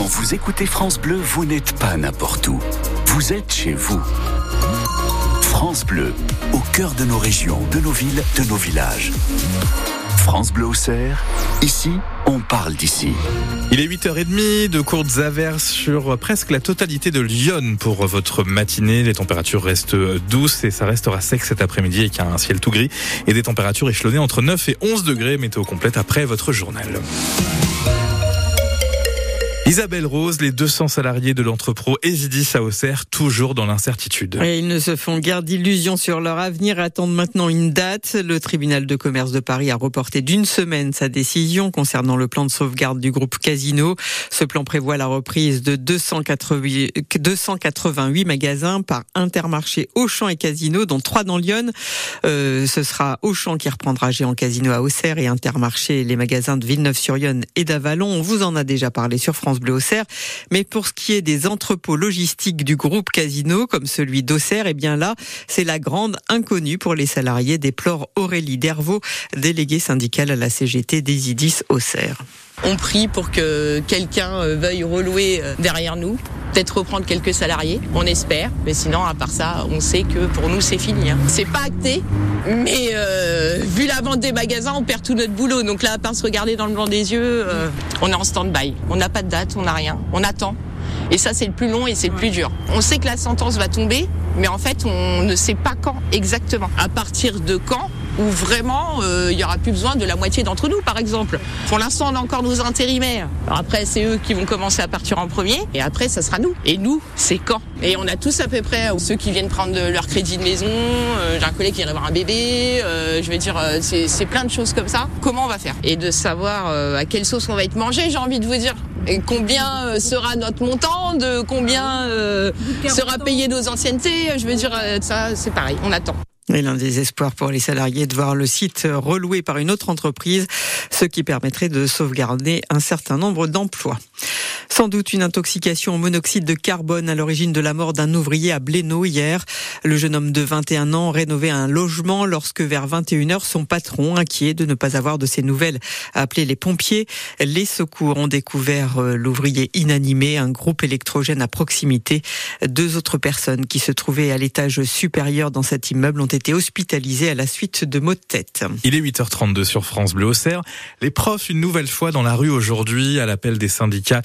Quand vous écoutez France Bleu, vous n'êtes pas n'importe où. Vous êtes chez vous. France Bleu, au cœur de nos régions, de nos villes, de nos villages. France Bleu au Cerf, ici, on parle d'ici. Il est 8h30, de courtes averses sur presque la totalité de Lyon pour votre matinée. Les températures restent douces et ça restera sec cet après-midi avec un ciel tout gris et des températures échelonnées entre 9 et 11 degrés. Météo complète après votre journal. Isabelle Rose, les 200 salariés de l'entrepôt Esidis à Auxerre, toujours dans l'incertitude. Ils ne se font guère d'illusions sur leur avenir, attendent maintenant une date. Le tribunal de commerce de Paris a reporté d'une semaine sa décision concernant le plan de sauvegarde du groupe Casino. Ce plan prévoit la reprise de 288, magasins par Intermarché Auchan et Casino, dont trois dans Lyon. Euh, ce sera Auchan qui reprendra Géant Casino à Auxerre et Intermarché les magasins de Villeneuve-sur-Yonne et d'Avalon. On vous en a déjà parlé sur France Mais pour ce qui est des entrepôts logistiques du groupe Casino, comme celui d'Auxerre, eh bien là, c'est la grande inconnue pour les salariés, déplore Aurélie Dervaux, déléguée syndicale à la CGT des IDIS Auxerre. On prie pour que quelqu'un euh, veuille relouer euh, derrière nous, peut-être reprendre quelques salariés, on espère. Mais sinon, à part ça, on sait que pour nous, c'est fini. Hein. C'est pas acté, mais euh, vu la vente des magasins, on perd tout notre boulot. Donc là, à part se regarder dans le blanc des yeux, on est en stand-by. On n'a pas de date, on n'a rien. On attend. Et ça, c'est le plus long et c'est le plus dur. On sait que la sentence va tomber, mais en fait, on ne sait pas quand exactement. À partir de quand où vraiment euh, il y aura plus besoin de la moitié d'entre nous, par exemple. Pour l'instant, on a encore nos intérimaires. après, c'est eux qui vont commencer à partir en premier, et après, ça sera nous. Et nous, c'est quand? Et on a tous à peu près ceux qui viennent prendre leur crédit de maison. Euh, J'ai un collègue qui vient d'avoir un bébé. Euh, je vais dire, euh, c'est plein de choses comme ça. Comment on va faire? Et de savoir euh, à quelle sauce on va être mangé, j'ai envie de vous dire. Et combien euh, sera notre montant, de combien sera payé nos anciennetés. Je veux dire, ça, c'est pareil. On attend. Et l'un des espoirs pour les salariés de voir le site reloué par une autre entreprise, ce qui permettrait de sauvegarder un certain nombre d'emplois. Sans doute une intoxication au monoxyde de carbone à l'origine de la mort d'un ouvrier à Blénaud hier. Le jeune homme de 21 ans rénovait un logement lorsque vers 21h, son patron, inquiet de ne pas avoir de ses nouvelles, a appelé les pompiers. Les secours ont découvert euh, l'ouvrier inanimé, un groupe électrogène à proximité. Deux autres personnes qui se trouvaient à l'étage supérieur dans cet immeuble ont été hospitalisées à la suite de maux de tête. Il est 8h32 sur France Bleu Auxerre. Les profs, une nouvelle fois dans la rue aujourd'hui, à l'appel des syndicats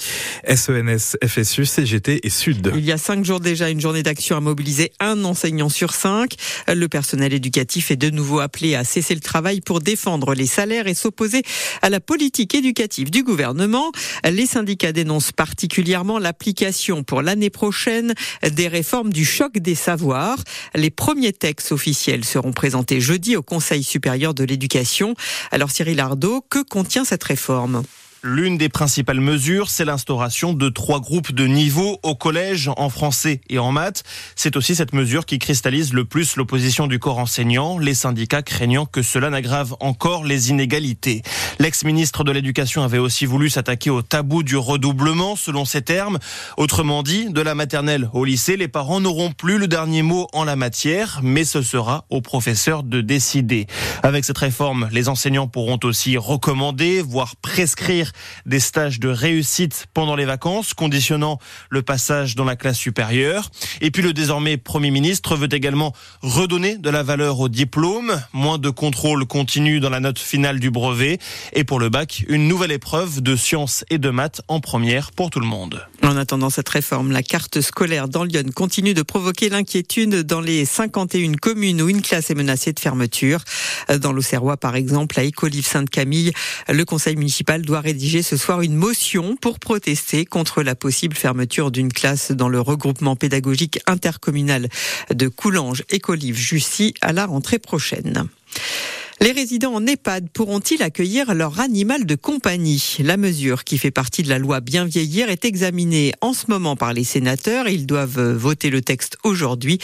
SENS, FSU, CGT et Sud. Il y a cinq jours déjà, une journée d'action a mobilisé un enseignant sur cinq. Le personnel éducatif est de nouveau appelé à cesser le travail pour défendre les salaires et s'opposer à la politique éducative du gouvernement. Les syndicats dénoncent particulièrement l'application pour l'année prochaine des réformes du choc des savoirs. Les premiers textes officiels seront présentés jeudi au Conseil supérieur de l'éducation. Alors Cyril Ardo, que contient cette réforme? L'une des principales mesures, c'est l'instauration de trois groupes de niveau au collège en français et en maths. C'est aussi cette mesure qui cristallise le plus l'opposition du corps enseignant, les syndicats craignant que cela n'aggrave encore les inégalités. L'ex-ministre de l'Éducation avait aussi voulu s'attaquer au tabou du redoublement, selon ses termes. Autrement dit, de la maternelle au lycée, les parents n'auront plus le dernier mot en la matière, mais ce sera aux professeurs de décider. Avec cette réforme, les enseignants pourront aussi recommander, voire prescrire des stages de réussite pendant les vacances, conditionnant le passage dans la classe supérieure. Et puis le désormais Premier ministre veut également redonner de la valeur au diplôme, moins de contrôle continu dans la note finale du brevet, et pour le bac, une nouvelle épreuve de sciences et de maths en première pour tout le monde. En attendant cette réforme, la carte scolaire dans Lyon continue de provoquer l'inquiétude dans les 51 communes où une classe est menacée de fermeture. Dans l'Auxerrois, par exemple, à Écolive Sainte-Camille, le conseil municipal doit rédiger ce soir une motion pour protester contre la possible fermeture d'une classe dans le regroupement pédagogique intercommunal de Coulanges, Écolive, Jussy à la rentrée prochaine. Les résidents en EHPAD pourront-ils accueillir leur animal de compagnie? La mesure, qui fait partie de la loi Bien vieillir, est examinée en ce moment par les sénateurs. Ils doivent voter le texte aujourd'hui.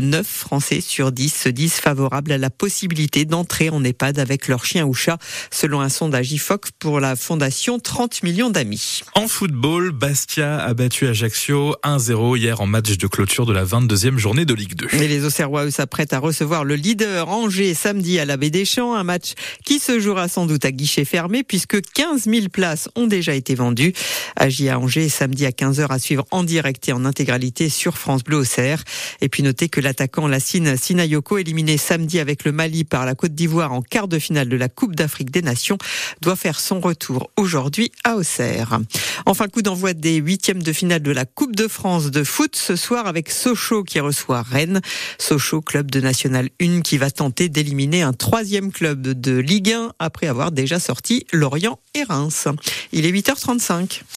Neuf Français sur 10 se disent favorables à la possibilité d'entrer en EHPAD avec leur chien ou chat, selon un sondage IFOC pour la fondation 30 millions d'amis. En football, Bastia a battu Ajaccio 1-0 hier en match de clôture de la 22e journée de Ligue 2. Et les Auxerrois, s'apprêtent à recevoir le leader Angers samedi à la BD Un match qui se jouera sans doute à guichet fermé puisque 15 000 places ont déjà été vendues. Agi à Angers samedi à 15h à suivre en direct et en intégralité sur France Bleu Auxerre. Et puis notez que l'attaquant Lassine Sinayoko, éliminé samedi avec le Mali par la Côte d'Ivoire en quart de finale de la Coupe d'Afrique des Nations, doit faire son retour aujourd'hui à Auxerre. Enfin, coup d'envoi des huitièmes de finale de la Coupe de France de foot ce soir avec Sochaux qui reçoit Rennes. Sochaux, club de National 1 qui va tenter d'éliminer un troisième club de Ligue 1 après avoir déjà sorti Lorient et Reims. Il est 8h35.